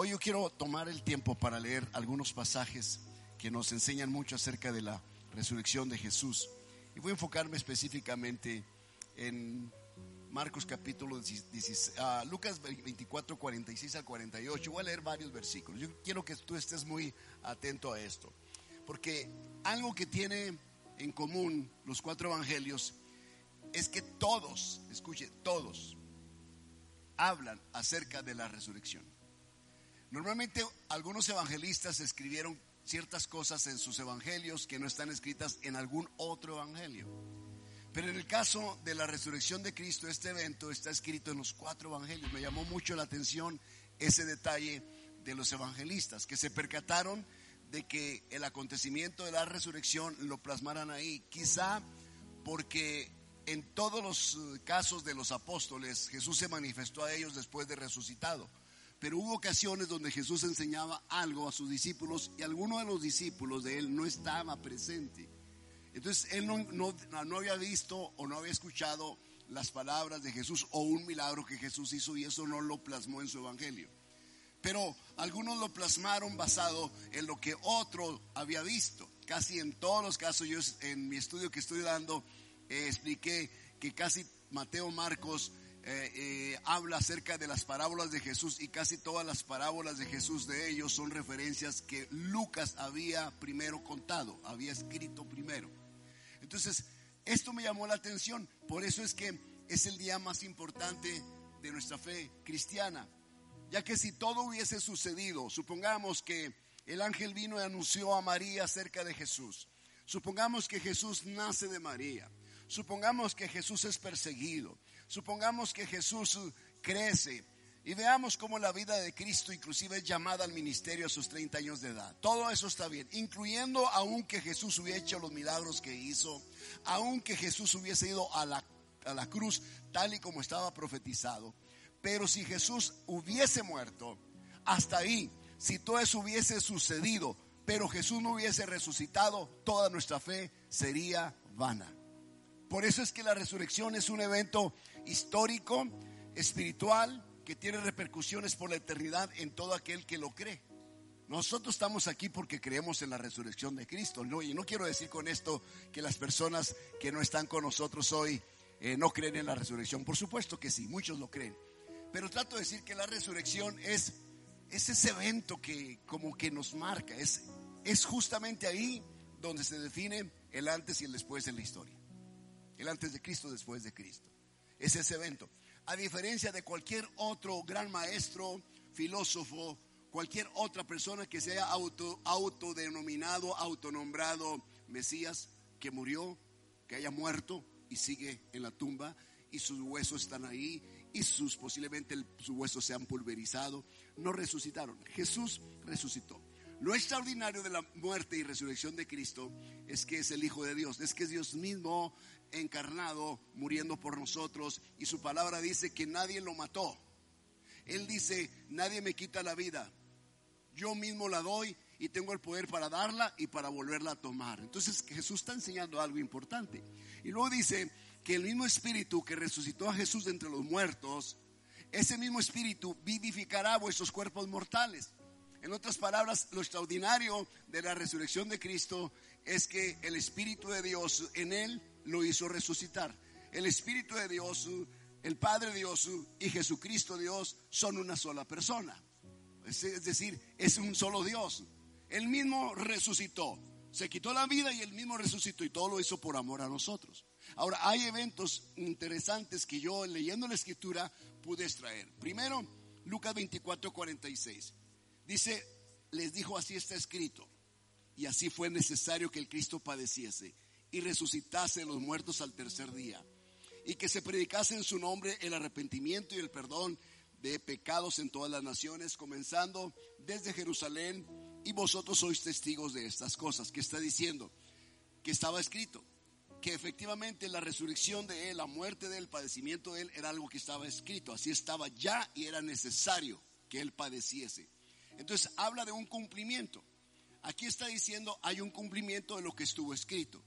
Hoy yo quiero tomar el tiempo para leer algunos pasajes que nos enseñan mucho acerca de la resurrección de Jesús. Y voy a enfocarme específicamente en Marcos capítulo 16, uh, Lucas 24, 46 al 48. Voy a leer varios versículos. Yo quiero que tú estés muy atento a esto. Porque algo que tiene en común los cuatro evangelios es que todos, escuche, todos hablan acerca de la resurrección. Normalmente algunos evangelistas escribieron ciertas cosas en sus evangelios que no están escritas en algún otro evangelio. Pero en el caso de la resurrección de Cristo, este evento está escrito en los cuatro evangelios. Me llamó mucho la atención ese detalle de los evangelistas, que se percataron de que el acontecimiento de la resurrección lo plasmaran ahí. Quizá porque en todos los casos de los apóstoles Jesús se manifestó a ellos después de resucitado. Pero hubo ocasiones donde Jesús enseñaba algo a sus discípulos y alguno de los discípulos de él no estaba presente. Entonces él no, no, había visto o no había escuchado las palabras de Jesús o un milagro que Jesús hizo y eso no lo plasmó en su evangelio. Pero algunos lo plasmaron basado en lo que otro había visto. Casi en todos los casos, yo en mi estudio que estoy dando, eh, expliqué que casi Mateo, Marcos, eh, eh, habla acerca de las parábolas de Jesús y casi todas las parábolas de Jesús de ellos son referencias que Lucas había primero contado, había escrito primero. Entonces, esto me llamó la atención, por eso es que es el día más importante de nuestra fe cristiana, ya que si todo hubiese sucedido, supongamos que el ángel vino y anunció a María acerca de Jesús, supongamos que Jesús nace de María, supongamos que Jesús es perseguido, Supongamos que Jesús crece y veamos cómo la vida de Cristo inclusive es llamada al ministerio a sus 30 años de edad. Todo eso está bien, incluyendo aún que Jesús hubiera hecho los milagros que hizo, aún que Jesús hubiese ido a la, a la cruz tal y como estaba profetizado. Pero si Jesús hubiese muerto, hasta ahí, si todo eso hubiese sucedido, pero Jesús no hubiese resucitado, toda nuestra fe sería vana. Por eso es que la resurrección es un evento histórico, espiritual, que tiene repercusiones por la eternidad en todo aquel que lo cree. Nosotros estamos aquí porque creemos en la resurrección de Cristo. ¿no? Y no quiero decir con esto que las personas que no están con nosotros hoy eh, no creen en la resurrección. Por supuesto que sí, muchos lo creen. Pero trato de decir que la resurrección es, es ese evento que como que nos marca. Es, es justamente ahí donde se define el antes y el después en la historia. El antes de Cristo, después de Cristo es ese evento. A diferencia de cualquier otro gran maestro, filósofo, cualquier otra persona que sea auto, autodenominado, autonombrado Mesías, que murió, que haya muerto y sigue en la tumba y sus huesos están ahí y sus posiblemente sus huesos se han pulverizado, no resucitaron. Jesús resucitó. Lo extraordinario de la muerte y resurrección de Cristo es que es el Hijo de Dios, es que es Dios mismo encarnado, muriendo por nosotros, y su palabra dice que nadie lo mató. Él dice, nadie me quita la vida, yo mismo la doy y tengo el poder para darla y para volverla a tomar. Entonces Jesús está enseñando algo importante. Y luego dice que el mismo espíritu que resucitó a Jesús de entre los muertos, ese mismo espíritu vivificará vuestros cuerpos mortales. En otras palabras, lo extraordinario de la resurrección de Cristo es que el Espíritu de Dios en él lo hizo resucitar. El Espíritu de Dios, el Padre Dios y Jesucristo Dios son una sola persona. Es decir, es un solo Dios. Él mismo resucitó. Se quitó la vida y él mismo resucitó y todo lo hizo por amor a nosotros. Ahora, hay eventos interesantes que yo leyendo la escritura pude extraer. Primero, Lucas 24, 46. Dice, les dijo, así está escrito. Y así fue necesario que el Cristo padeciese y resucitase los muertos al tercer día, y que se predicase en su nombre el arrepentimiento y el perdón de pecados en todas las naciones, comenzando desde Jerusalén, y vosotros sois testigos de estas cosas. ¿Qué está diciendo? Que estaba escrito, que efectivamente la resurrección de Él, la muerte de Él, el padecimiento de Él, era algo que estaba escrito, así estaba ya y era necesario que Él padeciese. Entonces habla de un cumplimiento. Aquí está diciendo, hay un cumplimiento de lo que estuvo escrito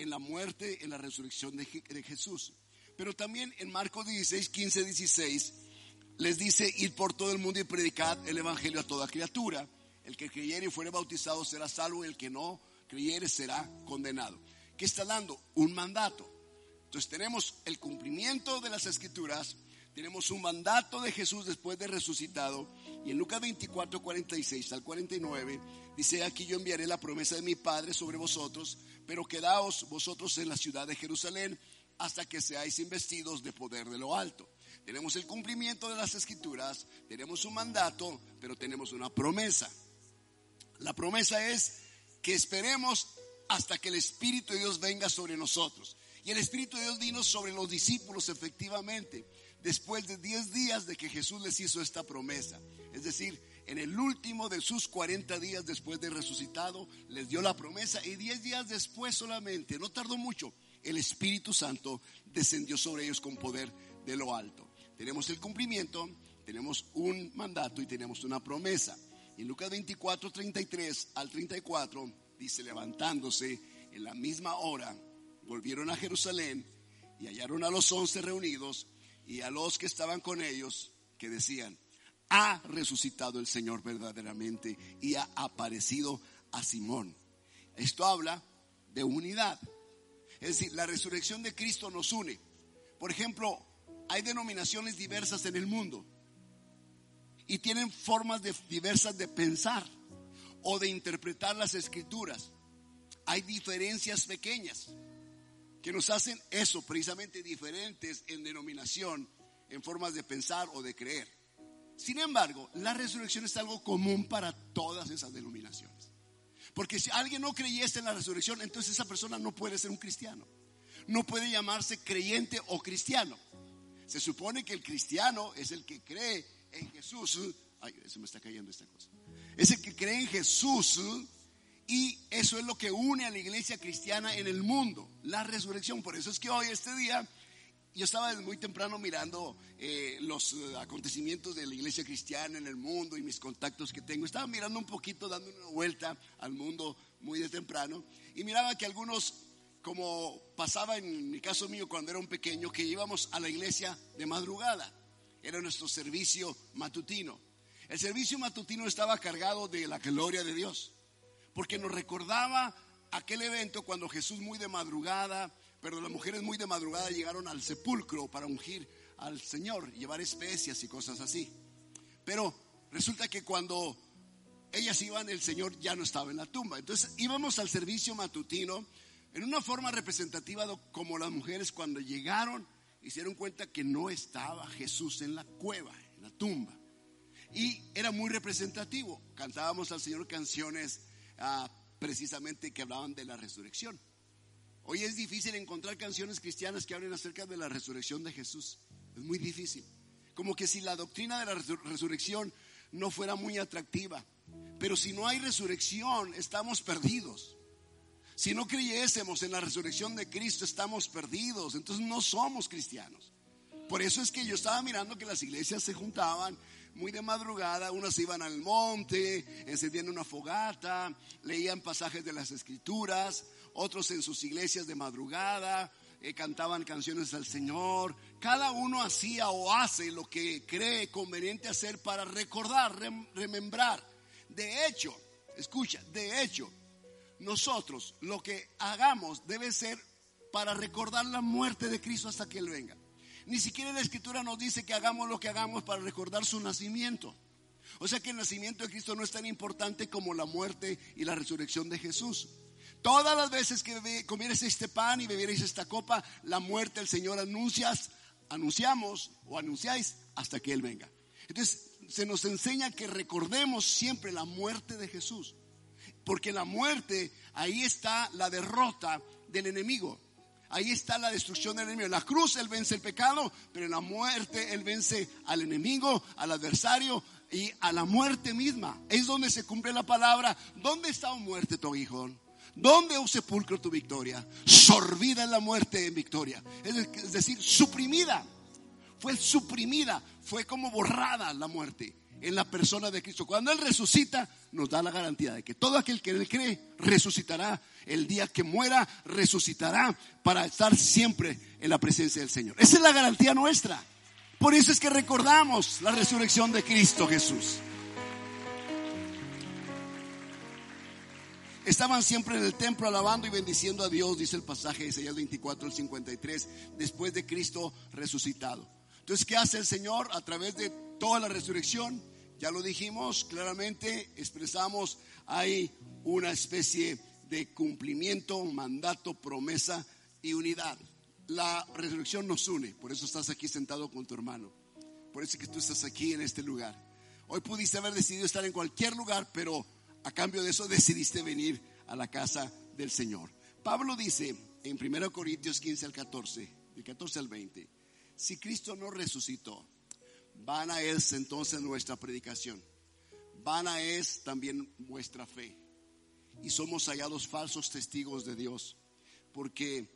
en la muerte, en la resurrección de, Jesús. Pero también en Marcos 16, 15, 16 les dice, ir por todo el mundo y predicad el Evangelio a toda criatura. El que creyere y fuere bautizado será salvo, el que no creyere será condenado. ¿Qué está dando? Un mandato. Entonces tenemos el cumplimiento de las escrituras, tenemos un mandato de Jesús después de resucitado, y en Lucas 24, 46 al 49 dice, aquí yo enviaré la promesa de mi Padre sobre vosotros, pero quedaos vosotros en la ciudad de Jerusalén hasta que seáis investidos de poder de lo alto. Tenemos el cumplimiento de las escrituras, tenemos un mandato, pero tenemos una promesa. La promesa es que esperemos hasta que el Espíritu de Dios venga sobre nosotros. Y el Espíritu de Dios vino sobre los discípulos efectivamente, después de 10 días de que Jesús les hizo esta promesa. Es decir, en el último de sus 40 días después de resucitado, les dio la promesa y 10 días después solamente, no tardó mucho, el Espíritu Santo descendió sobre ellos con poder de lo alto. Tenemos el cumplimiento, tenemos un mandato y tenemos una promesa. En Lucas 24, 33 al 34 dice, levantándose en la misma hora, volvieron a Jerusalén y hallaron a los once reunidos y a los que estaban con ellos que decían, ha resucitado el Señor verdaderamente y ha aparecido a Simón. Esto habla de unidad. Es decir, la resurrección de Cristo nos une. Por ejemplo, hay denominaciones diversas en el mundo y tienen formas diversas de pensar o de interpretar las escrituras. Hay diferencias pequeñas que nos hacen eso, precisamente diferentes en denominación, en formas de pensar o de creer. Sin embargo, la resurrección es algo común para todas esas denominaciones. Porque si alguien no creyese en la resurrección, entonces esa persona no puede ser un cristiano. No puede llamarse creyente o cristiano. Se supone que el cristiano es el que cree en Jesús. Ay, se me está cayendo esta cosa. Es el que cree en Jesús y eso es lo que une a la iglesia cristiana en el mundo, la resurrección. Por eso es que hoy, este día, yo estaba muy temprano mirando eh, los eh, acontecimientos de la iglesia cristiana en el mundo y mis contactos que tengo. Estaba mirando un poquito, dando una vuelta al mundo muy de temprano y miraba que algunos, como pasaba en mi caso mío cuando era un pequeño, que íbamos a la iglesia de madrugada. Era nuestro servicio matutino. El servicio matutino estaba cargado de la gloria de Dios porque nos recordaba aquel evento cuando Jesús muy de madrugada, pero las mujeres muy de madrugada llegaron al sepulcro para ungir al Señor, llevar especias y cosas así. Pero resulta que cuando ellas iban, el Señor ya no estaba en la tumba. Entonces íbamos al servicio matutino en una forma representativa como las mujeres cuando llegaron hicieron cuenta que no estaba Jesús en la cueva, en la tumba. Y era muy representativo. Cantábamos al Señor canciones Ah, precisamente que hablaban de la resurrección. Hoy es difícil encontrar canciones cristianas que hablen acerca de la resurrección de Jesús. Es muy difícil. Como que si la doctrina de la resurrección no fuera muy atractiva. Pero si no hay resurrección, estamos perdidos. Si no creyésemos en la resurrección de Cristo, estamos perdidos. Entonces no somos cristianos. Por eso es que yo estaba mirando que las iglesias se juntaban muy de madrugada, unos iban al monte, encendían una fogata, leían pasajes de las escrituras, otros en sus iglesias de madrugada, eh, cantaban canciones al Señor. Cada uno hacía o hace lo que cree conveniente hacer para recordar, remembrar. De hecho, escucha, de hecho, nosotros lo que hagamos debe ser para recordar la muerte de Cristo hasta que Él venga. Ni siquiera la escritura nos dice que hagamos lo que hagamos para recordar su nacimiento. O sea que el nacimiento de Cristo no es tan importante como la muerte y la resurrección de Jesús. Todas las veces que comieres este pan y bebierais esta copa, la muerte del Señor anuncias, anunciamos o anunciáis hasta que Él venga. Entonces se nos enseña que recordemos siempre la muerte de Jesús. Porque la muerte, ahí está la derrota del enemigo. Ahí está la destrucción del enemigo. En la cruz Él vence el pecado, pero la muerte Él vence al enemigo, al adversario y a la muerte misma. Es donde se cumple la palabra. ¿Dónde está o muerte tu hijo? ¿Dónde, o sepulcro, tu victoria? Sorbida en la muerte en victoria. Es decir, suprimida. Fue suprimida. Fue como borrada la muerte en la persona de Cristo. Cuando Él resucita, nos da la garantía de que todo aquel que Él cree resucitará. El día que muera, resucitará para estar siempre en la presencia del Señor. Esa es la garantía nuestra. Por eso es que recordamos la resurrección de Cristo Jesús. Estaban siempre en el templo alabando y bendiciendo a Dios, dice el pasaje de Isaías 24 al 53, después de Cristo resucitado. Entonces, ¿qué hace el Señor a través de toda la resurrección? Ya lo dijimos claramente, expresamos, hay una especie de cumplimiento, mandato, promesa y unidad. La resurrección nos une, por eso estás aquí sentado con tu hermano, por eso es que tú estás aquí en este lugar. Hoy pudiste haber decidido estar en cualquier lugar, pero a cambio de eso decidiste venir a la casa del Señor. Pablo dice en 1 Corintios 15 al 14, del 14 al 20, si Cristo no resucitó, vana es entonces nuestra predicación, vana es también vuestra fe. Y somos hallados falsos testigos de Dios, porque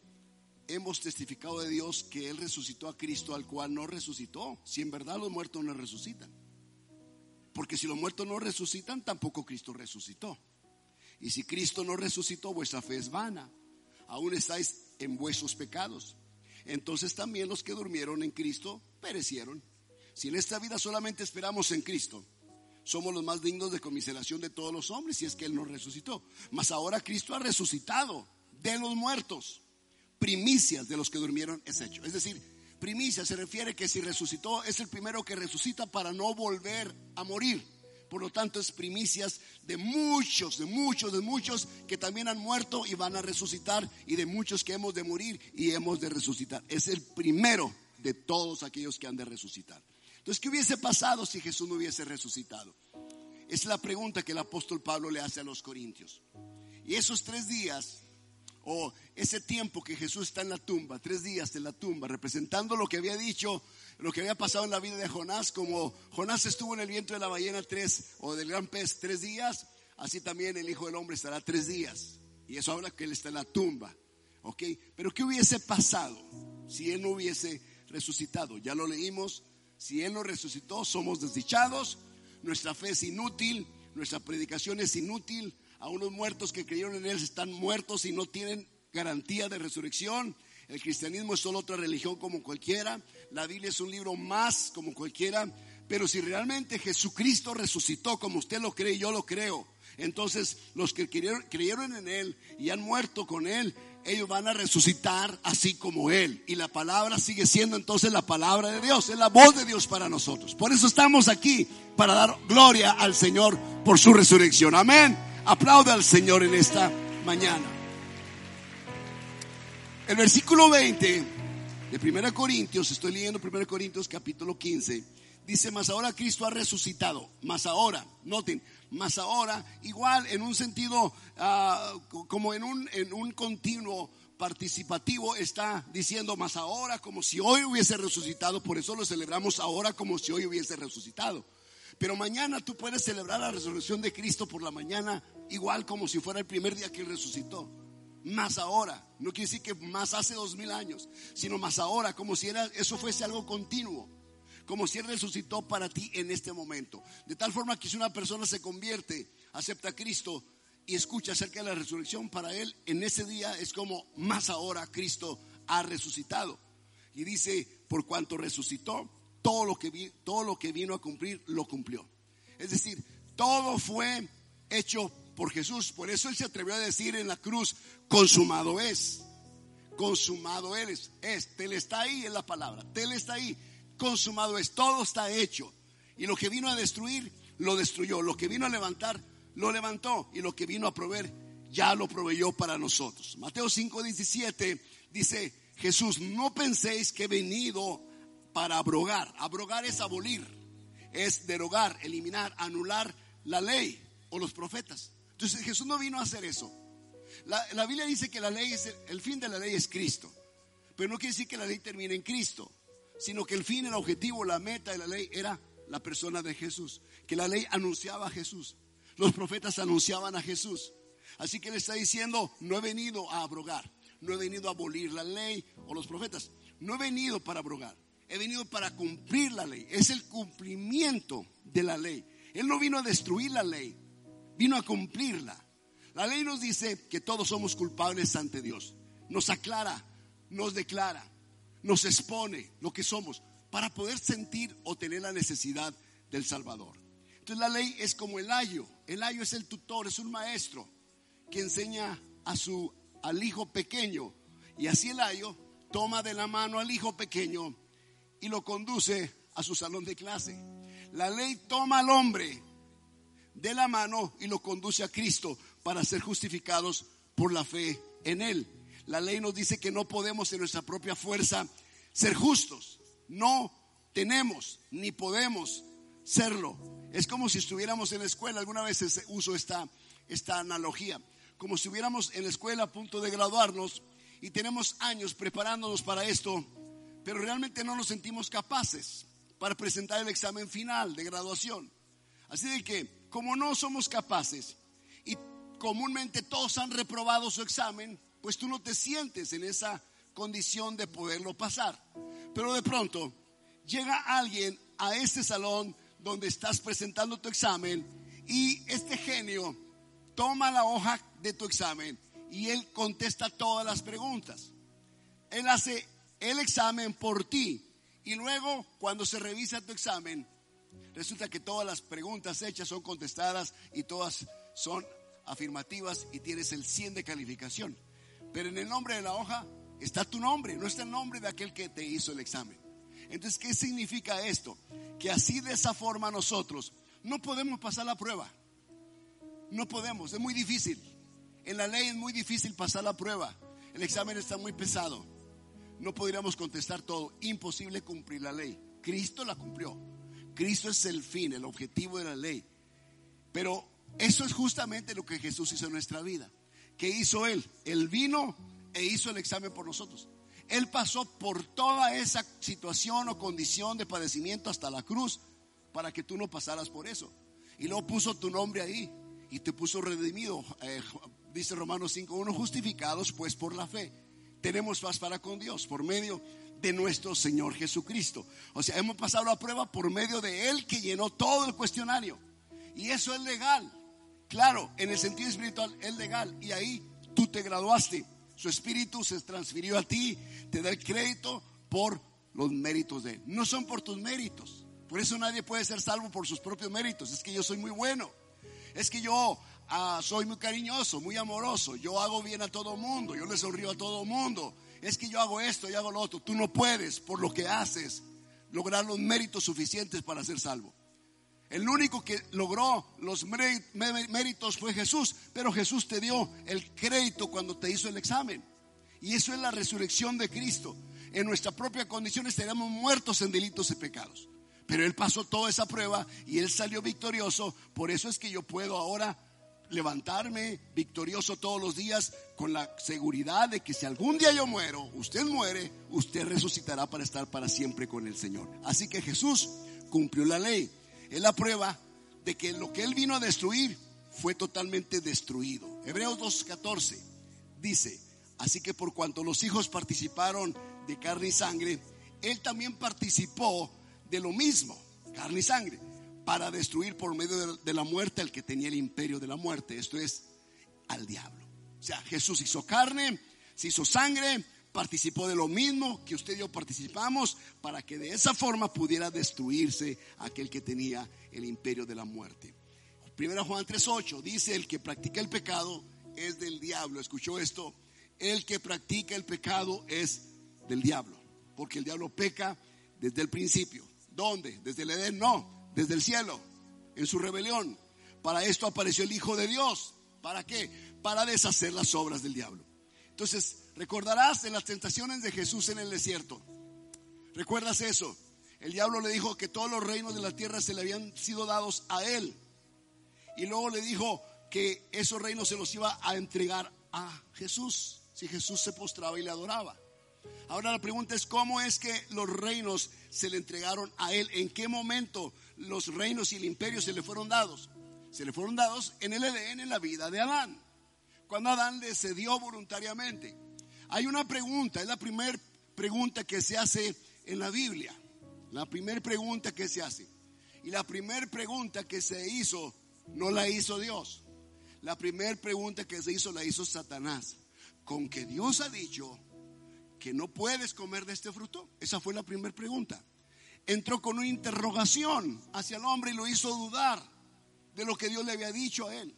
hemos testificado de Dios que Él resucitó a Cristo al cual no resucitó, si en verdad los muertos no resucitan. Porque si los muertos no resucitan, tampoco Cristo resucitó. Y si Cristo no resucitó, vuestra fe es vana. Aún estáis en vuestros pecados entonces también los que durmieron en Cristo perecieron. Si en esta vida solamente esperamos en Cristo, somos los más dignos de conmiseración de todos los hombres, si es que Él nos resucitó. Mas ahora Cristo ha resucitado de los muertos. Primicias de los que durmieron es hecho. Es decir, primicia se refiere que si resucitó, es el primero que resucita para no volver a morir. Por lo tanto, es primicias de muchos, de muchos, de muchos que también han muerto y van a resucitar y de muchos que hemos de morir y hemos de resucitar. Es el primero de todos aquellos que han de resucitar. Entonces, ¿qué hubiese pasado si Jesús no hubiese resucitado? Es la pregunta que el apóstol Pablo le hace a los corintios. Y esos tres días o ese tiempo que Jesús está en la tumba, tres días en la tumba, representando lo que había dicho, lo que había pasado en la vida de Jonás, como Jonás estuvo en el vientre de la ballena tres o del gran pez tres días, así también el Hijo del Hombre estará tres días. Y eso habla que él está en la tumba. ¿Ok? Pero ¿qué hubiese pasado si él no hubiese resucitado? Ya lo leímos. Si él no resucitó, somos desdichados. Nuestra fe es inútil. Nuestra predicación es inútil a unos muertos que creyeron en Él están muertos y no tienen garantía de resurrección. El cristianismo es solo otra religión como cualquiera. La Biblia es un libro más como cualquiera. Pero si realmente Jesucristo resucitó como usted lo cree, yo lo creo. Entonces los que creyeron, creyeron en Él y han muerto con Él, ellos van a resucitar así como Él. Y la palabra sigue siendo entonces la palabra de Dios, es la voz de Dios para nosotros. Por eso estamos aquí, para dar gloria al Señor por su resurrección. Amén. Aplauda al Señor en esta mañana. El versículo 20 de 1 Corintios, estoy leyendo 1 Corintios capítulo 15, dice, más ahora Cristo ha resucitado, más ahora, noten, más ahora, igual en un sentido, ah, como en un, en un continuo participativo, está diciendo más ahora como si hoy hubiese resucitado, por eso lo celebramos ahora como si hoy hubiese resucitado. Pero mañana tú puedes celebrar la resurrección de Cristo por la mañana igual como si fuera el primer día que resucitó. Más ahora, no quiere decir que más hace dos mil años, sino más ahora, como si era, eso fuese algo continuo, como si Él resucitó para ti en este momento. De tal forma que si una persona se convierte, acepta a Cristo y escucha acerca de la resurrección, para Él en ese día es como más ahora Cristo ha resucitado. Y dice, por cuanto resucitó, todo lo que, todo lo que vino a cumplir, lo cumplió. Es decir, todo fue hecho por Jesús. Por eso Él se atrevió a decir en la cruz, consumado es. Consumado eres. Es. Tel está ahí en la palabra. Tel está ahí. Consumado es. Todo está hecho. Y lo que vino a destruir, lo destruyó. Lo que vino a levantar, lo levantó. Y lo que vino a proveer, ya lo proveyó para nosotros. Mateo 5:17 dice, Jesús, no penséis que he venido para abrogar. Abrogar es abolir, es derogar, eliminar, anular la ley o los profetas. Entonces Jesús no vino a hacer eso. La, Biblia dice que la ley es el, fin de la ley es Cristo. Pero no quiere decir que la ley termine en Cristo, sino que el fin, el objetivo, la meta de la ley era la persona de Jesús, que la ley anunciaba a Jesús. Los profetas anunciaban a Jesús. Así que él está diciendo, no he venido a abrogar, no he venido a abolir la ley o los profetas, no he venido para abrogar, he venido para cumplir la ley. Es el cumplimiento de la ley. Él no vino a destruir la ley, vino a cumplirla. La ley nos dice que todos somos culpables ante Dios. Nos aclara, nos declara, nos expone lo que somos para poder sentir o tener la necesidad del Salvador. Entonces la ley es como el ayo. El ayo es el tutor, es un maestro que enseña a su al hijo pequeño y así el ayo toma de la mano al hijo pequeño y lo conduce a su salón de clase. La ley toma al hombre de la mano y lo conduce a Cristo para ser justificados por la fe en Él. La ley nos dice que no podemos en nuestra propia fuerza ser justos. No tenemos ni podemos serlo. Es como si estuviéramos en la escuela. Alguna vez uso esta, esta analogía. Como si estuviéramos en la escuela a punto de graduarnos y tenemos años preparándonos para esto, pero realmente no nos sentimos capaces para presentar el examen final de graduación. Así de que, como no somos capaces y comúnmente todos han reprobado su examen, pues tú no te sientes en esa condición de poderlo pasar. Pero de pronto llega alguien a este salón donde estás presentando tu examen y este genio toma la hoja de tu examen y él contesta todas las preguntas. Él hace el examen por ti y luego cuando se revisa tu examen, resulta que todas las preguntas hechas son contestadas y todas son afirmativas y tienes el 100 de calificación. Pero en el nombre de la hoja está tu nombre, no está el nombre de aquel que te hizo el examen. Entonces, ¿qué significa esto? Que así de esa forma nosotros no podemos pasar la prueba. No podemos, es muy difícil. En la ley es muy difícil pasar la prueba. El examen está muy pesado. No podríamos contestar todo. Imposible cumplir la ley. Cristo la cumplió. Cristo es el fin, el objetivo de la ley. Pero eso es justamente lo que Jesús hizo en nuestra vida. ¿Qué hizo Él? Él vino e hizo el examen por nosotros. Él pasó por toda esa situación o condición de padecimiento hasta la cruz para que tú no pasaras por eso. Y luego puso tu nombre ahí y te puso redimido. Eh, dice Romanos 5.1, justificados pues por la fe. Tenemos paz para con Dios por medio de nuestro Señor Jesucristo. O sea, hemos pasado la prueba por medio de Él que llenó todo el cuestionario. Y eso es legal. Claro, en el sentido espiritual es legal. Y ahí tú te graduaste. Su espíritu se transfirió a ti. Te da el crédito por los méritos de Él. No son por tus méritos. Por eso nadie puede ser salvo por sus propios méritos. Es que yo soy muy bueno. Es que yo ah, soy muy cariñoso, muy amoroso. Yo hago bien a todo mundo. Yo le sonrío a todo mundo. Es que yo hago esto y hago lo otro. Tú no puedes, por lo que haces, lograr los méritos suficientes para ser salvo. El único que logró los méritos fue Jesús, pero Jesús te dio el crédito cuando te hizo el examen. Y eso es la resurrección de Cristo. En nuestra propia condición estaríamos muertos en delitos y pecados. Pero Él pasó toda esa prueba y Él salió victorioso. Por eso es que yo puedo ahora levantarme victorioso todos los días con la seguridad de que si algún día yo muero, usted muere, usted resucitará para estar para siempre con el Señor. Así que Jesús cumplió la ley es la prueba de que lo que él vino a destruir fue totalmente destruido. Hebreos 2.14 dice, así que por cuanto los hijos participaron de carne y sangre, él también participó de lo mismo, carne y sangre, para destruir por medio de la muerte al que tenía el imperio de la muerte, esto es, al diablo. O sea, Jesús hizo carne, se hizo sangre, participó de lo mismo que usted y yo participamos para que de esa forma pudiera destruirse aquel que tenía el imperio de la muerte. Primera Juan 3:8 dice, el que practica el pecado es del diablo. ¿Escuchó esto? El que practica el pecado es del diablo, porque el diablo peca desde el principio. ¿Dónde? Desde el Edén, no, desde el cielo, en su rebelión. Para esto apareció el Hijo de Dios. ¿Para qué? Para deshacer las obras del diablo. Entonces, recordarás de las tentaciones de Jesús en el desierto. ¿Recuerdas eso? El diablo le dijo que todos los reinos de la tierra se le habían sido dados a él. Y luego le dijo que esos reinos se los iba a entregar a Jesús, si Jesús se postraba y le adoraba. Ahora la pregunta es cómo es que los reinos se le entregaron a él, en qué momento los reinos y el imperio se le fueron dados. Se le fueron dados en el Edén, en la vida de Adán, cuando Adán le cedió voluntariamente. Hay una pregunta, es la primera pregunta que se hace en la Biblia, la primera pregunta que se hace. Y la primera pregunta que se hizo no la hizo Dios. La primera pregunta que se hizo la hizo Satanás. Con que Dios ha dicho que no puedes comer de este fruto. Esa fue la primera pregunta. Entró con una interrogación hacia el hombre y lo hizo dudar de lo que Dios le había dicho a él.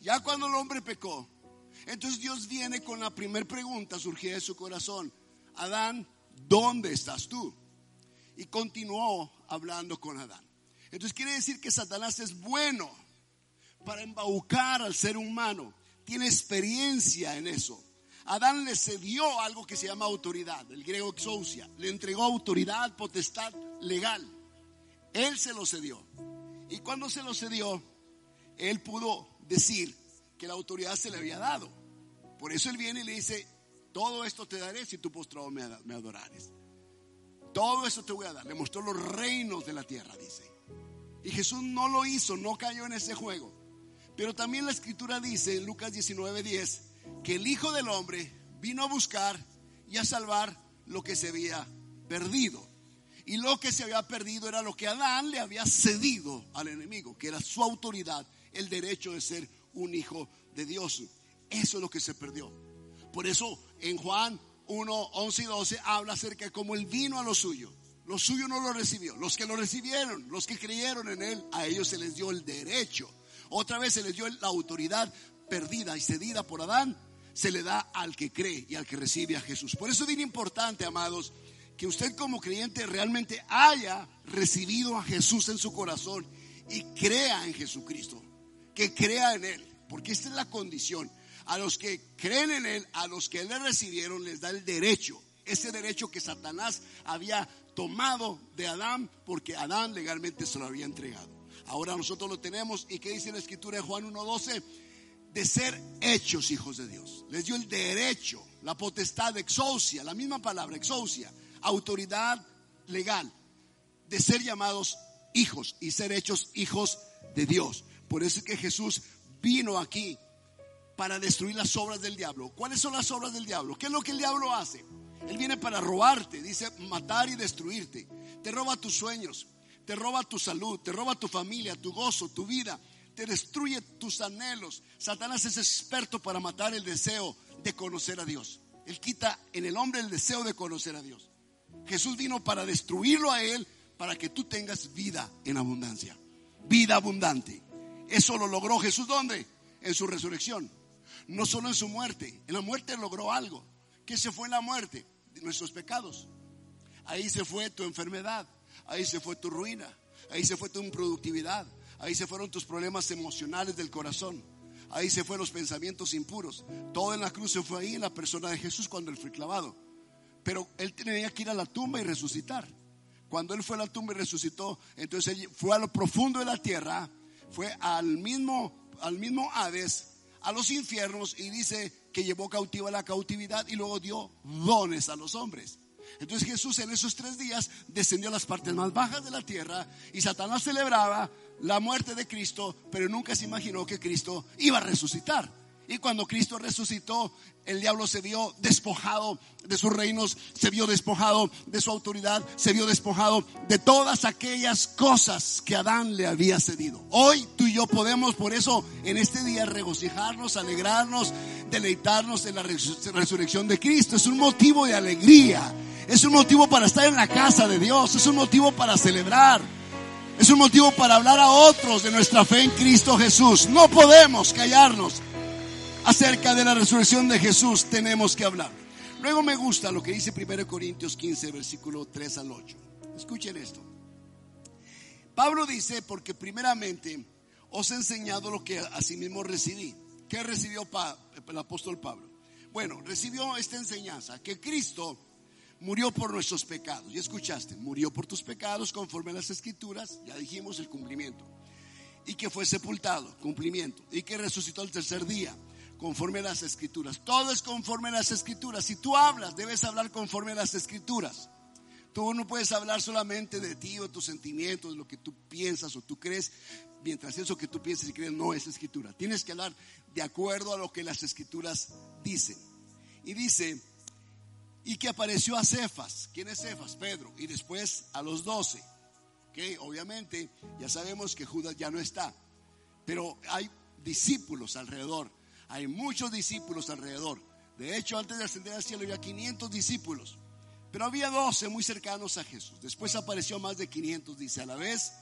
Ya cuando el hombre pecó, entonces Dios viene con la primera pregunta surgida de su corazón. Adán, ¿dónde estás tú? Y continuó hablando con Adán. Entonces quiere decir que Satanás es bueno para embaucar al ser humano. Tiene experiencia en eso. Adán le cedió algo que se llama autoridad, el griego exousia. Le entregó autoridad, potestad legal. Él se lo cedió. Y cuando se lo cedió, él pudo decir que la autoridad se le había dado. Por eso él viene y le dice, todo esto te daré si tú postrado me adorares. Todo eso te voy a dar. Le mostró los reinos de la tierra, dice. Y Jesús no lo hizo, no cayó en ese juego. Pero también la escritura dice en Lucas 19:10 que el Hijo del Hombre vino a buscar y a salvar lo que se había perdido. Y lo que se había perdido era lo que Adán le había cedido al enemigo, que era su autoridad, el derecho de ser un hijo de Dios. Eso es lo que se perdió. Por eso en Juan 1, 11 y 12 habla acerca de cómo él vino a lo suyo lo suyo no lo recibió. Los que lo recibieron, los que creyeron en él, a ellos se les dio el derecho. Otra vez se les dio la autoridad perdida y cedida por Adán. Se le da al que cree y al que recibe a Jesús. Por eso es bien importante, amados, que usted como creyente realmente haya recibido a Jesús en su corazón y crea en Jesucristo. Que crea en Él. Porque esta es la condición. A los que creen en Él, a los que le recibieron, les da el derecho ese derecho que Satanás había tomado de Adán porque Adán legalmente se lo había entregado. Ahora nosotros lo tenemos y ¿qué dice la escritura de Juan 1.12? De ser hechos hijos de Dios. Les dio el derecho, la potestad de la misma palabra, exousia, autoridad legal, de ser llamados hijos y ser hechos hijos de Dios. Por eso es que Jesús vino aquí para destruir las obras del diablo. ¿Cuáles son las obras del diablo? ¿Qué es lo que el diablo hace? Él viene para robarte, dice matar y destruirte. Te roba tus sueños, te roba tu salud, te roba tu familia, tu gozo, tu vida, te destruye tus anhelos. Satanás es experto para matar el deseo de conocer a Dios. Él quita en el hombre el deseo de conocer a Dios. Jesús vino para destruirlo a él, para que tú tengas vida en abundancia. Vida abundante. Eso lo logró Jesús ¿dónde? En su resurrección. No solo en su muerte. En la muerte logró algo. ¿Qué se fue en la muerte? nuestros pecados. Ahí se fue tu enfermedad, ahí se fue tu ruina, ahí se fue tu improductividad, ahí se fueron tus problemas emocionales del corazón, ahí se fueron los pensamientos impuros. Todo en la cruz se fue ahí en la persona de Jesús cuando él fue clavado. Pero él tenía que ir a la tumba y resucitar. Cuando él fue a la tumba y resucitó, entonces él fue a lo profundo de la tierra, fue al mismo, al mismo Hades, a los infiernos y dice, que llevó cautiva la cautividad y luego dio dones a los hombres. Entonces Jesús en esos tres días descendió a las partes más bajas de la tierra y Satanás celebraba la muerte de Cristo, pero nunca se imaginó que Cristo iba a resucitar. Y cuando Cristo resucitó, el diablo se vio despojado de sus reinos, se vio despojado de su autoridad, se vio despojado de todas aquellas cosas que Adán le había cedido. Hoy tú y yo podemos por eso en este día regocijarnos, alegrarnos, deleitarnos en la resurrección de Cristo. Es un motivo de alegría, es un motivo para estar en la casa de Dios, es un motivo para celebrar. Es un motivo para hablar a otros de nuestra fe en Cristo Jesús. No podemos callarnos acerca de la resurrección de Jesús tenemos que hablar. Luego me gusta lo que dice 1 Corintios 15, versículo 3 al 8. Escuchen esto. Pablo dice, porque primeramente os he enseñado lo que asimismo recibí. ¿Qué recibió el apóstol Pablo? Bueno, recibió esta enseñanza, que Cristo murió por nuestros pecados. Y escuchaste, murió por tus pecados conforme a las escrituras, ya dijimos el cumplimiento. Y que fue sepultado, cumplimiento. Y que resucitó el tercer día conforme a las escrituras. Todo es conforme a las escrituras. Si tú hablas, debes hablar conforme a las escrituras. Tú no puedes hablar solamente de ti o tus sentimientos, de lo que tú piensas o tú crees, mientras eso que tú piensas y crees no es escritura. Tienes que hablar de acuerdo a lo que las escrituras dicen. Y dice, y que apareció a Cefas. ¿Quién es Cefas? Pedro. Y después a los doce. Que obviamente ya sabemos que Judas ya no está. Pero hay discípulos alrededor. Hay muchos discípulos alrededor. De hecho, antes de ascender al cielo había 500 discípulos. Pero había 12 muy cercanos a Jesús. Después apareció más de 500, dice a la vez,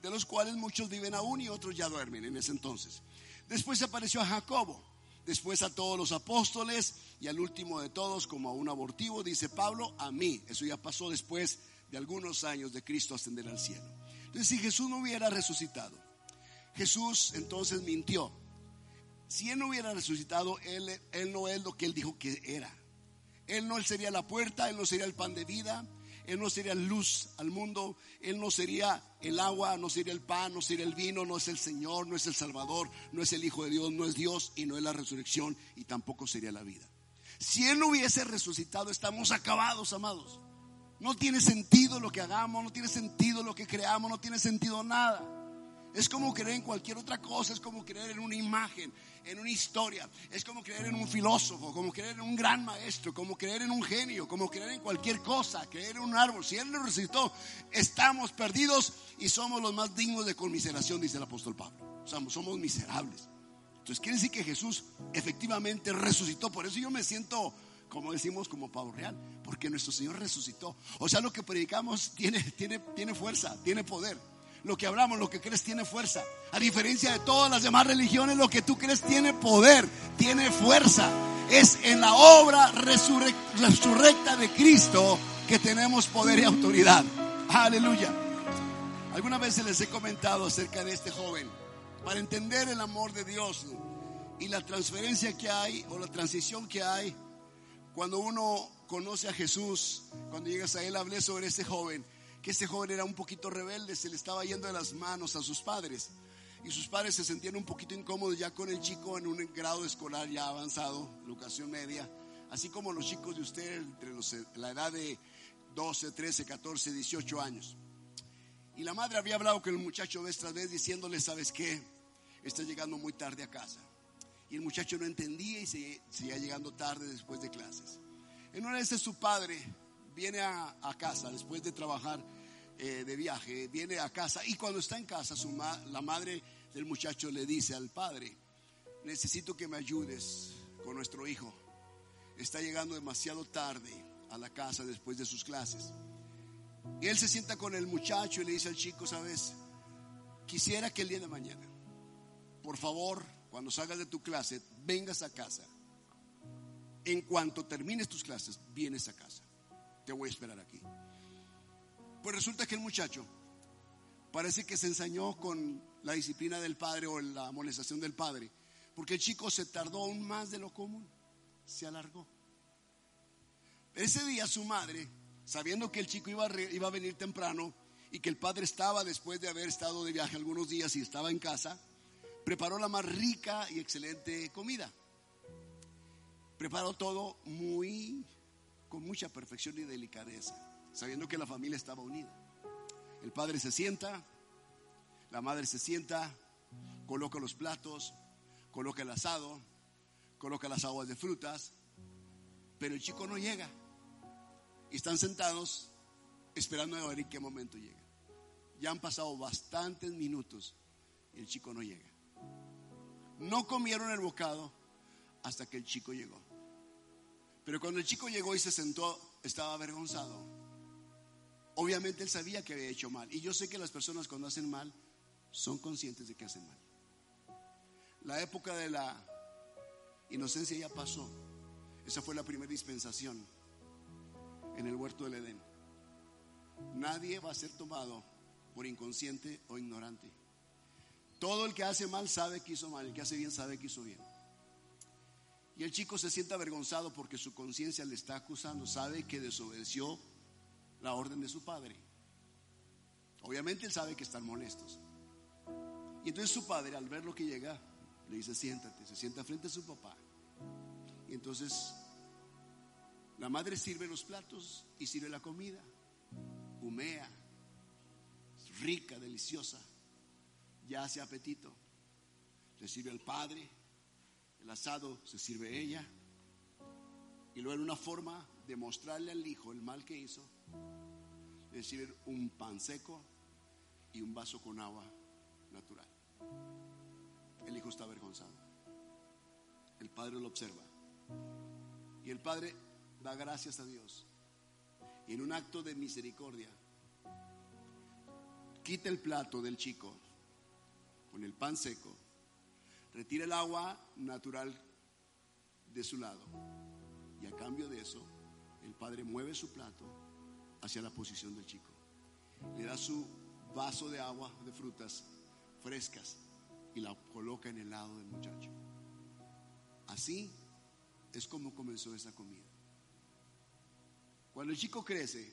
de los cuales muchos viven aún y otros ya duermen en ese entonces. Después apareció a Jacobo, después a todos los apóstoles y al último de todos, como a un abortivo, dice Pablo, a mí. Eso ya pasó después de algunos años de Cristo ascender al cielo. Entonces, si Jesús no hubiera resucitado, Jesús entonces mintió. Si él no hubiera resucitado, él, él no es lo que él dijo que era. Él no sería la puerta, Él no sería el pan de vida, Él no sería luz al mundo, Él no sería el agua, no sería el pan, no sería el vino, no es el Señor, no es el Salvador, no es el Hijo de Dios, no es Dios y no es la resurrección y tampoco sería la vida. Si Él no hubiese resucitado, estamos acabados, amados. No tiene sentido lo que hagamos, no tiene sentido lo que creamos, no tiene sentido nada. Es como creer en cualquier otra cosa, es como creer en una imagen, en una historia, es como creer en un filósofo, como creer en un gran maestro, como creer en un genio, como creer en cualquier cosa, creer en un árbol. Si Él lo resucitó, estamos perdidos y somos los más dignos de conmiseración, dice el apóstol Pablo. Somos, miserables. Entonces quiere decir que Jesús efectivamente resucitó. Por eso yo me siento como decimos, como pavo real, porque nuestro Señor resucitó. O sea, lo que predicamos tiene, tiene, tiene fuerza, tiene poder lo que hablamos, lo que crees tiene fuerza. A diferencia de todas las demás religiones, lo que tú crees tiene poder, tiene fuerza. Es en la obra resurrecta de Cristo que tenemos poder y autoridad. Aleluya. Algunas veces les he comentado acerca de este joven. Para entender el amor de Dios y la transferencia que hay o la transición que hay cuando uno conoce a Jesús, cuando llegas a él, hablé sobre este joven que este joven era un poquito rebelde, se le estaba yendo de las manos a sus padres. Y sus padres se sentían un poquito incómodos ya con el chico en un grado escolar ya avanzado, educación media, así como los chicos de usted entre la edad de 12, 13, 14, 18 años. Y la madre había hablado con el muchacho vez tras vez diciéndole, ¿sabes qué? Está llegando muy tarde a casa. Y el muchacho no entendía y seguía llegando tarde después de clases. En una vez su padre viene a, a casa después de trabajar eh, de viaje, viene a casa y cuando está en casa, su la madre del muchacho le dice al padre, necesito que me ayudes con nuestro hijo. Está llegando demasiado tarde a la casa después de sus clases. Él se sienta con el muchacho y le dice al chico, sabes, quisiera que el día de mañana, por favor, cuando salgas de tu clase, vengas a casa. En cuanto termines tus clases, vienes a casa. Te voy a esperar aquí. Pues resulta que el muchacho parece que se ensañó con la disciplina del padre o la amonestación del padre, porque el chico se tardó aún más de lo común, se alargó. Ese día su madre, sabiendo que el chico iba a, iba a venir temprano y que el padre estaba después de haber estado de viaje algunos días y estaba en casa, preparó la más rica y excelente comida. Preparó todo muy con mucha perfección y delicadeza sabiendo que la familia estaba unida. El padre se sienta, la madre se sienta, coloca los platos, coloca el asado, coloca las aguas de frutas, pero el chico no llega. Y están sentados esperando a ver en qué momento llega. Ya han pasado bastantes minutos y el chico no llega. No comieron el bocado hasta que el chico llegó. Pero cuando el chico llegó y se sentó, estaba avergonzado Obviamente él sabía que había hecho mal. Y yo sé que las personas cuando hacen mal son conscientes de que hacen mal. La época de la inocencia ya pasó. Esa fue la primera dispensación en el huerto del Edén. Nadie va a ser tomado por inconsciente o ignorante. Todo el que hace mal sabe que hizo mal, el que hace bien sabe que hizo bien. Y el chico se siente avergonzado porque su conciencia le está acusando, sabe que desobedeció la orden de su padre. Obviamente él sabe que están molestos. Y entonces su padre, al ver lo que llega, Le dice, siéntate, se sienta frente a su papá. Y entonces la madre sirve los platos y sirve la comida. Humea, rica, deliciosa. Ya hace apetito. Le sirve al padre. El asado se sirve ella. Y luego en una forma de mostrarle al hijo el mal que hizo, sirve un pan seco y un vaso con agua natural. El hijo está avergonzado. El padre lo observa. Y el padre da gracias a Dios. Y en un acto de misericordia, quita el plato del chico con el pan seco, retira el agua natural de su lado. Y a cambio de eso, el padre mueve su plato hacia la posición del chico. Le da su vaso de agua de frutas frescas y la coloca en el lado del muchacho. Así es como comenzó esa comida. Cuando el chico crece,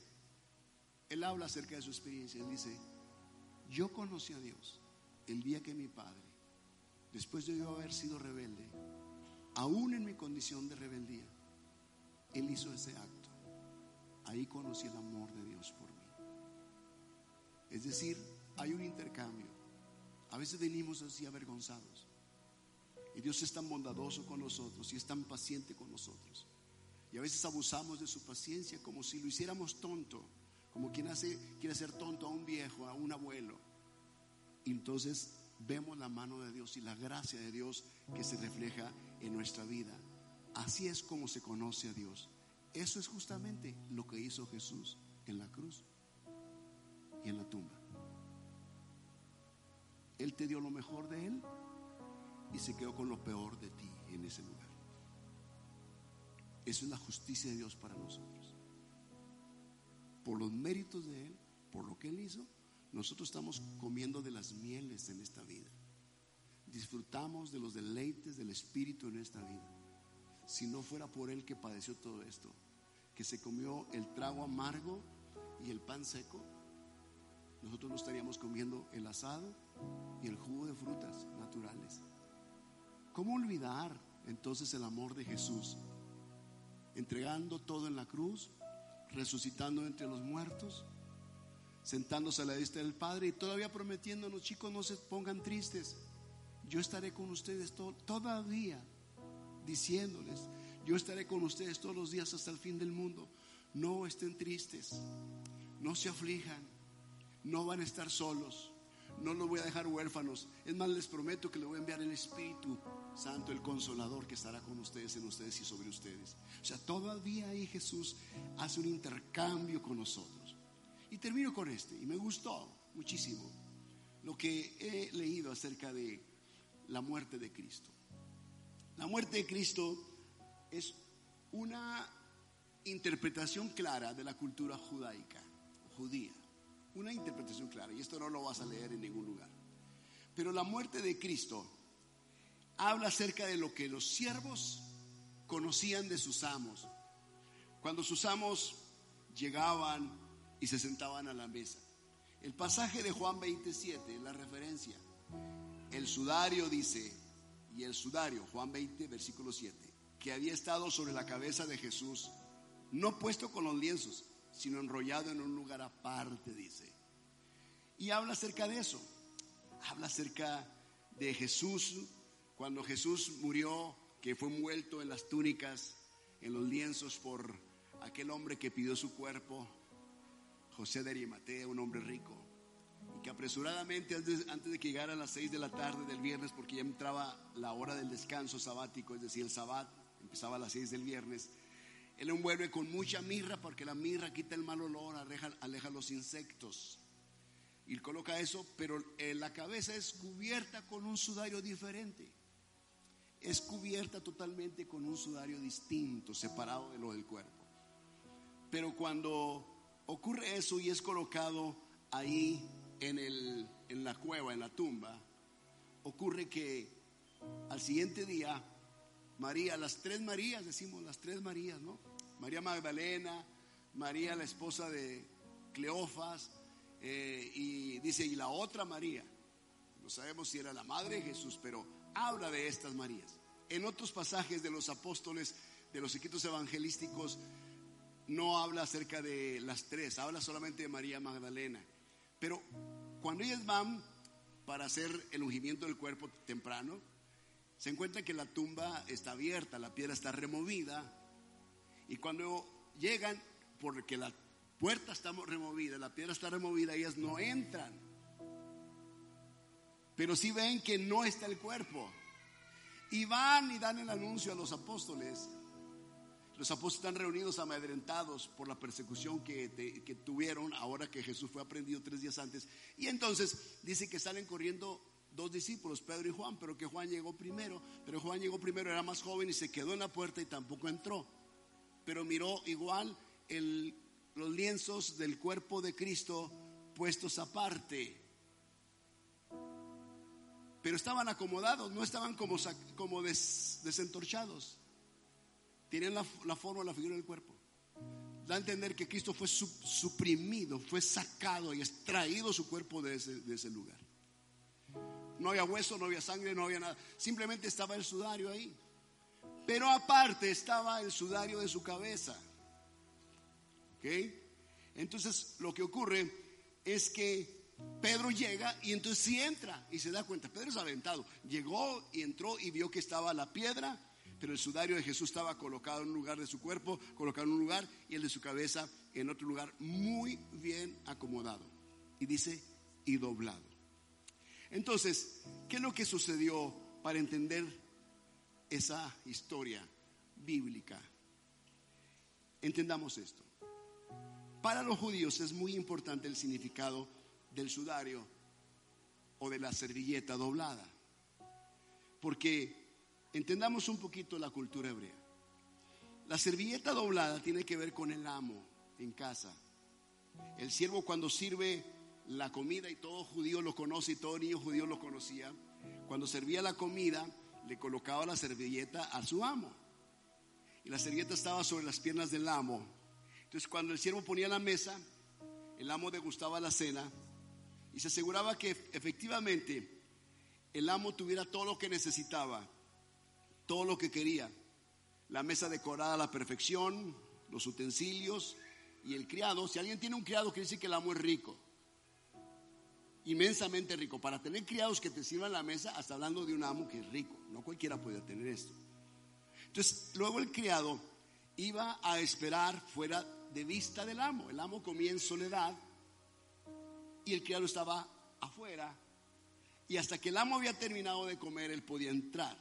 él habla acerca de su experiencia. Él dice, yo conocí a Dios el día que mi padre, después de yo haber sido rebelde, aún en mi condición de rebeldía, él hizo ese acto. Ahí conocí el amor de Dios por mí. Es decir, hay un intercambio. A veces venimos así avergonzados. Y Dios es tan bondadoso con nosotros y es tan paciente con nosotros. Y a veces abusamos de su paciencia como si lo hiciéramos tonto, como quien hace, quiere hacer tonto a un viejo, a un abuelo. Y entonces vemos la mano de Dios y la gracia de Dios que se refleja en nuestra vida. Así es como se conoce a Dios. Eso es justamente lo que hizo Jesús en la cruz y en la tumba. Él te dio lo mejor de Él y se quedó con lo peor de ti en ese lugar. Eso es la justicia de Dios para nosotros. Por los méritos de Él, por lo que Él hizo, nosotros estamos comiendo de las mieles en esta vida. Disfrutamos de los deleites del Espíritu en esta vida. Si no fuera por Él que padeció todo esto, que se comió el trago amargo y el pan seco, nosotros no estaríamos comiendo el asado y el jugo de frutas naturales. ¿Cómo olvidar entonces el amor de Jesús? Entregando todo en la cruz, resucitando entre los muertos, sentándose a la vista del Padre y todavía prometiéndonos, chicos, no se pongan tristes. Yo estaré con ustedes todavía, diciéndoles, yo estaré con ustedes todos los días hasta el fin del mundo. No estén tristes, no se aflijan, no van a estar solos, no los voy a dejar huérfanos. Es más, les prometo que le voy a enviar el Espíritu Santo, el Consolador, que estará con ustedes, en ustedes y sobre ustedes. O sea, todavía ahí Jesús hace un intercambio con nosotros. Y termino con este, y me gustó muchísimo lo que he leído acerca de la muerte de Cristo. La muerte de Cristo es una interpretación clara de la cultura judaica, judía una interpretación clara, y esto no lo vas a leer en ningún lugar. Pero la muerte de Cristo habla acerca de lo que los siervos conocían de sus amos. Cuando sus amos llegaban y se sentaban a la mesa. El pasaje de Juan 27, la referencia. El sudario dice, y el sudario, Juan 20, versículo 7, que había estado sobre la cabeza de Jesús, no puesto con los lienzos, sino enrollado en un lugar aparte, dice. Y habla acerca de eso. Habla acerca de Jesús, cuando Jesús murió, que fue envuelto en las túnicas, en los lienzos por aquel hombre que pidió su cuerpo, José de Arimatea, un hombre rico, y que apresuradamente antes, de que a las seis de la tarde del viernes, porque ya entraba la hora del descanso sabático, es decir, el sabbat, empezaba a las seis del viernes, él envuelve con mucha mirra porque la mirra quita el mal olor, aleja, los insectos. Y coloca eso, pero en la cabeza es cubierta con un sudario diferente. Es cubierta totalmente con un sudario distinto, separado de lo del cuerpo. Pero cuando ocurre eso y es colocado ahí en, el, en la cueva, en la tumba, ocurre que al siguiente día María, las tres Marías, decimos las tres Marías, ¿no? María Magdalena, María la esposa de Cleofas, eh, y dice, y la otra María, No sabemos si era la madre de Jesús, pero habla de estas Marías. En otros pasajes de los apóstoles, de los escritos evangelísticos, no habla acerca de las tres, habla solamente de María Magdalena. Pero cuando ellas van para hacer el ungimiento del cuerpo temprano, se encuentra que la tumba está abierta, la piedra está removida, y cuando llegan, porque la puerta está removida, la piedra está removida, ellas no entran. Pero si ven que no está el cuerpo. Y van y dan el anuncio a los apóstoles. Los apóstoles están reunidos amedrentados por la persecución que, que, tuvieron ahora que Jesús fue aprendido tres días antes. Y entonces dice que salen corriendo dos discípulos, Pedro y Juan, pero que Juan llegó primero. Pero Juan llegó primero, era más joven y se quedó en la puerta y tampoco entró. Pero miró igual los lienzos del cuerpo de Cristo puestos aparte pero estaban acomodados, no estaban como, como desentorchados. Tienen la, forma, la figura del cuerpo. Da a entender que Cristo fue suprimido, fue sacado y extraído su cuerpo de ese, de ese lugar. No había hueso, no había sangre, no había nada. Simplemente estaba el sudario ahí. Pero aparte estaba el sudario de su cabeza. ¿Ok? Entonces lo que ocurre es que Pedro llega y entonces sí entra y se da cuenta. Pedro es aventado. Llegó y entró y vio que estaba la piedra, pero el sudario de Jesús estaba colocado en un lugar de su cuerpo, colocado en un lugar y el de su cabeza en otro lugar muy bien acomodado. Y dice, y doblado. Entonces, ¿qué es lo que sucedió para entender esa historia bíblica? Entendamos esto. Para los judíos es muy importante el significado del sudario o de la servilleta doblada. Porque entendamos un poquito la cultura hebrea. La servilleta doblada tiene que ver con el amo en casa. El siervo cuando sirve la comida y todo judío lo conoce y todo niño judío lo conocía, cuando servía la comida le colocaba la servilleta a su amo. Y la servilleta estaba sobre las piernas del amo. Entonces cuando el siervo ponía la mesa, el amo degustaba la cena y se aseguraba que efectivamente el amo tuviera todo lo que necesitaba, todo lo que quería. La mesa decorada a la perfección, los utensilios y el criado. Si alguien tiene un criado, quiere decir que el amo es rico. Inmensamente rico. Para tener criados que te sirvan la mesa, hasta hablando de un amo que es rico. No cualquiera puede tener esto. Entonces, luego el criado iba a esperar fuera de vista del amo. El amo comía en soledad y el criado estaba afuera. Y hasta que el amo había terminado de comer, él podía entrar.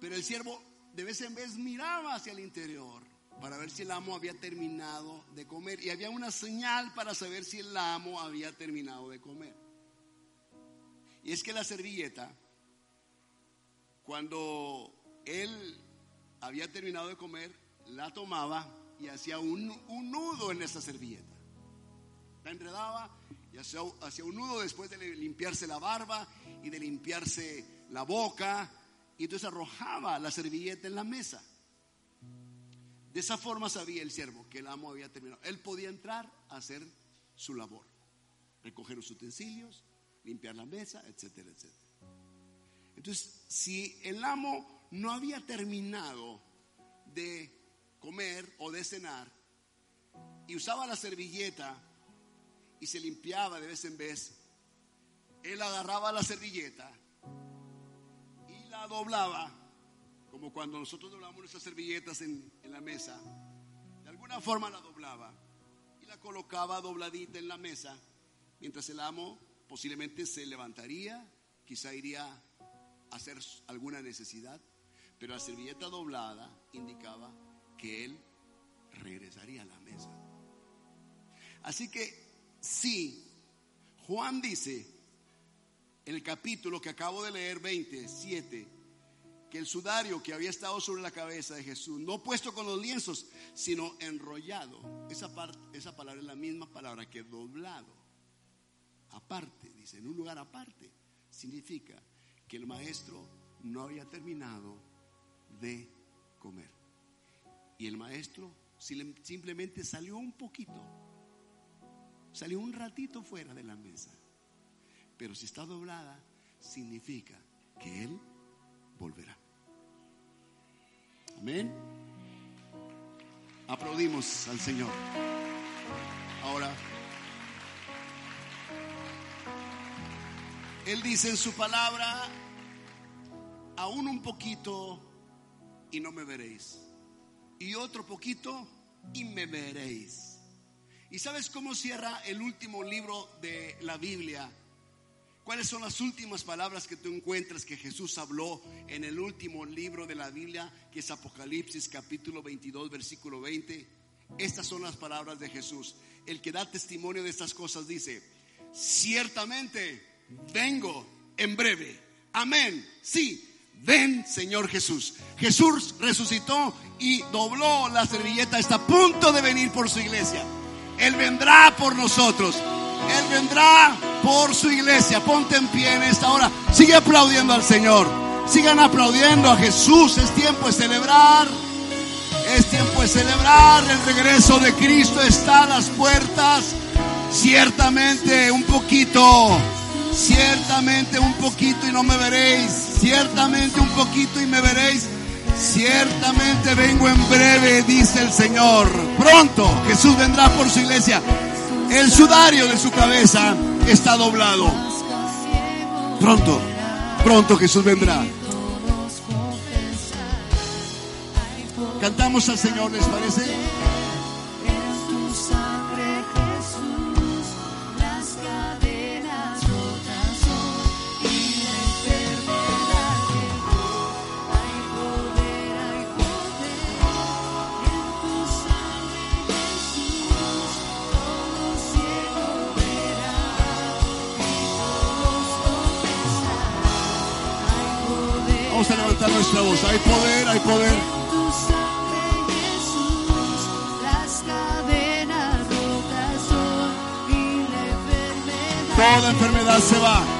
Pero el siervo de vez en vez miraba hacia el interior para ver si el amo había terminado de comer. Y había una señal para saber si el amo había terminado de comer. Y es que la servilleta, cuando él había terminado de comer, la tomaba y hacía un, nudo en esa servilleta. La enredaba y hacía, un nudo después de limpiarse la barba y de limpiarse la boca. Y entonces arrojaba la servilleta en la mesa. De esa forma sabía el siervo que el amo había terminado. Él podía entrar a hacer su labor, recoger los utensilios, limpiar la mesa, etcétera, etcétera. Entonces, si el amo no había terminado de comer o de cenar y usaba la servilleta y se limpiaba de vez en vez, él agarraba la servilleta y la doblaba, como cuando nosotros doblamos nuestras servilletas en, la mesa. De alguna forma la doblaba y la colocaba dobladita en la mesa, mientras el amo posiblemente se levantaría, quizá iría a hacer alguna necesidad, pero la servilleta doblada indicaba que él regresaría a la mesa. Así que Sí, Juan dice, en el capítulo que acabo de leer, 27, el sudario que había estado sobre la cabeza de Jesús, no puesto con los lienzos, sino enrollado. Esa, esa palabra es la misma palabra que doblado. Aparte, dice, en un lugar aparte, significa que el maestro no había terminado de comer. Y el maestro simplemente salió un poquito Salió un ratito fuera de la mesa. Pero si está doblada, significa que Él volverá. Amén. Aplaudimos al Señor. Ahora, Él dice en su palabra, aún un poquito y no me veréis. Y otro poquito y me veréis. ¿Y sabes cómo cierra el último libro de la Biblia? ¿Cuáles son las últimas palabras que tú encuentras que Jesús habló en el último libro de la Biblia, que es Apocalipsis capítulo 22, versículo 20? Estas son las palabras de Jesús. El que da testimonio de estas cosas dice, ciertamente vengo en breve. Amén. Sí, ven Señor Jesús. Jesús resucitó y dobló la servilleta. Está a punto de venir por su iglesia. Él vendrá por nosotros. Él vendrá por su iglesia. Ponte en pie en esta hora. Sigue aplaudiendo al Señor. Sigan aplaudiendo a Jesús. Es tiempo de celebrar. Es tiempo de celebrar. El regreso de Cristo está a las puertas. Ciertamente un poquito. Ciertamente un poquito y no me veréis. Ciertamente un poquito y me veréis. Ciertamente vengo en breve, dice el Señor. Pronto Jesús vendrá por su iglesia. El sudario de su cabeza está doblado. Pronto, pronto Jesús vendrá. Cantamos al Señor, ¿les parece? Vamos a levantar nuestra voz. Hay poder, hay poder. Toda enfermedad se va.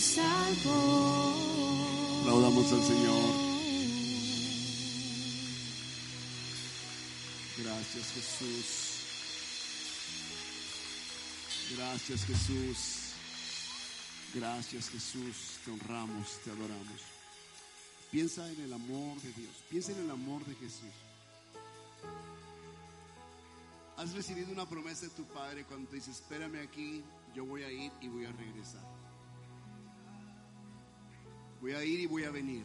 Salvó. Aplaudamos al Señor. Gracias Jesús. Gracias Jesús. Gracias Jesús. Te honramos, te adoramos. Piensa en el amor de Dios. Piensa en el amor de Jesús. Has recibido una promesa de tu Padre cuando te dice, espérame aquí, yo voy a ir y voy a regresar. Voy a ir y voy a venir.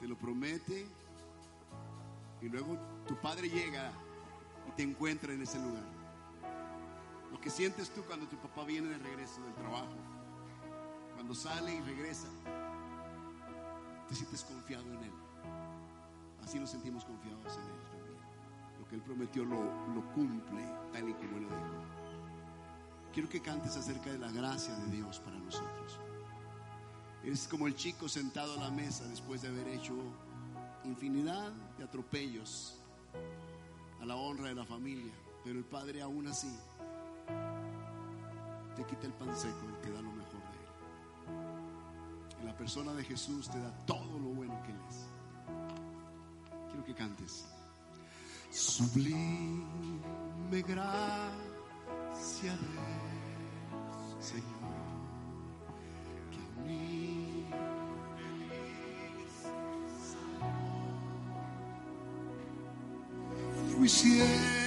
Te lo promete. Y luego tu padre llega y te encuentra en ese lugar. Lo que sientes tú cuando tu papá viene de regreso del trabajo. Cuando sale y regresa. Te sientes confiado en él. Así nos sentimos confiados en él también. Lo que él prometió lo, lo cumple tal y como lo dijo. Quiero que cantes acerca de la gracia de Dios para nosotros. Es como el chico sentado a la mesa después de haber hecho infinidad de atropellos a la honra de la familia, pero el padre aún así te quita el pan seco y te da lo mejor de él. En la persona de Jesús te da todo lo bueno que él es. Quiero que cantes. Sublime gracia Señor. We see it.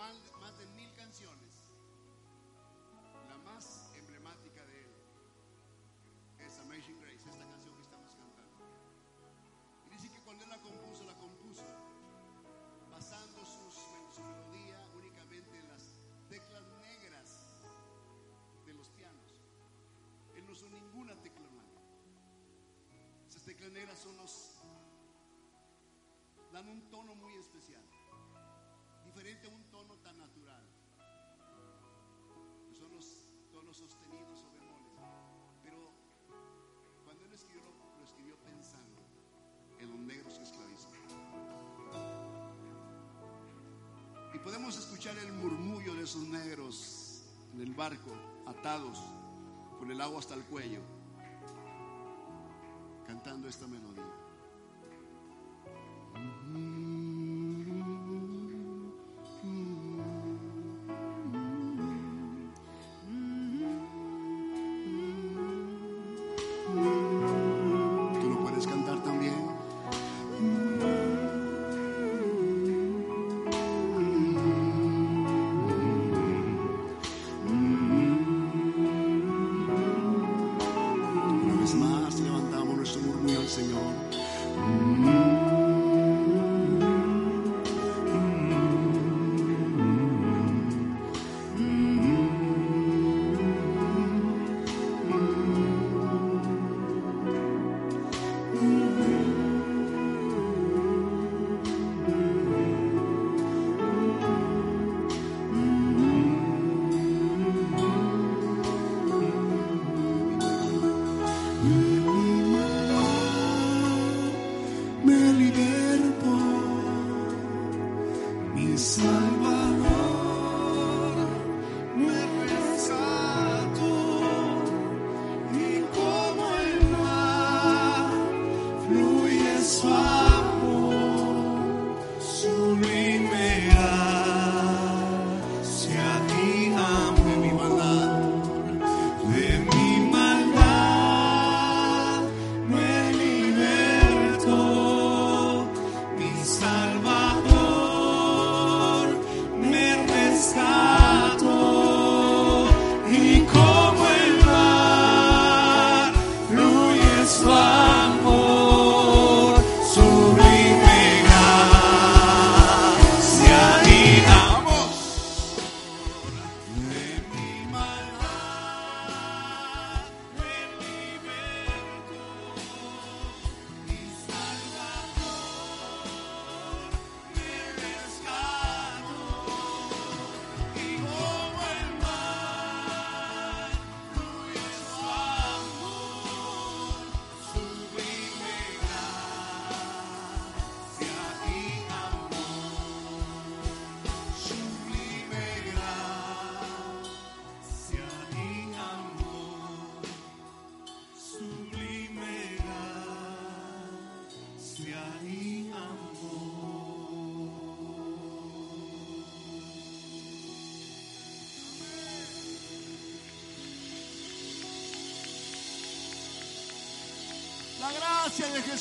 más, de mil canciones. La más emblemática de él es Amazing Grace, esta canción que estamos cantando. Y dice que cuando él la compuso, la compuso basando sus, su melodía únicamente en las teclas negras de los pianos. Él no usó ninguna tecla blanca. Esas teclas negras son los dan un tono muy especial, diferente a un sostenidos o bemoles. Pero cuando él escribió, lo, escribió pensando en los negros que esclavizan. Y podemos escuchar el murmullo de esos negros en el barco, atados, con el agua hasta el cuello, cantando esta melodía.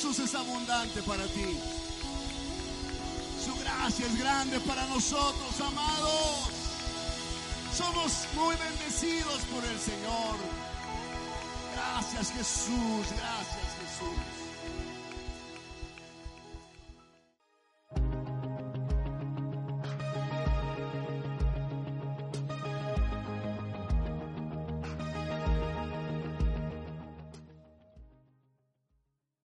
Jesús es abundante para ti. Su gracia es grande para nosotros, amados. Somos muy bendecidos por el Señor. Gracias Jesús, gracias Jesús.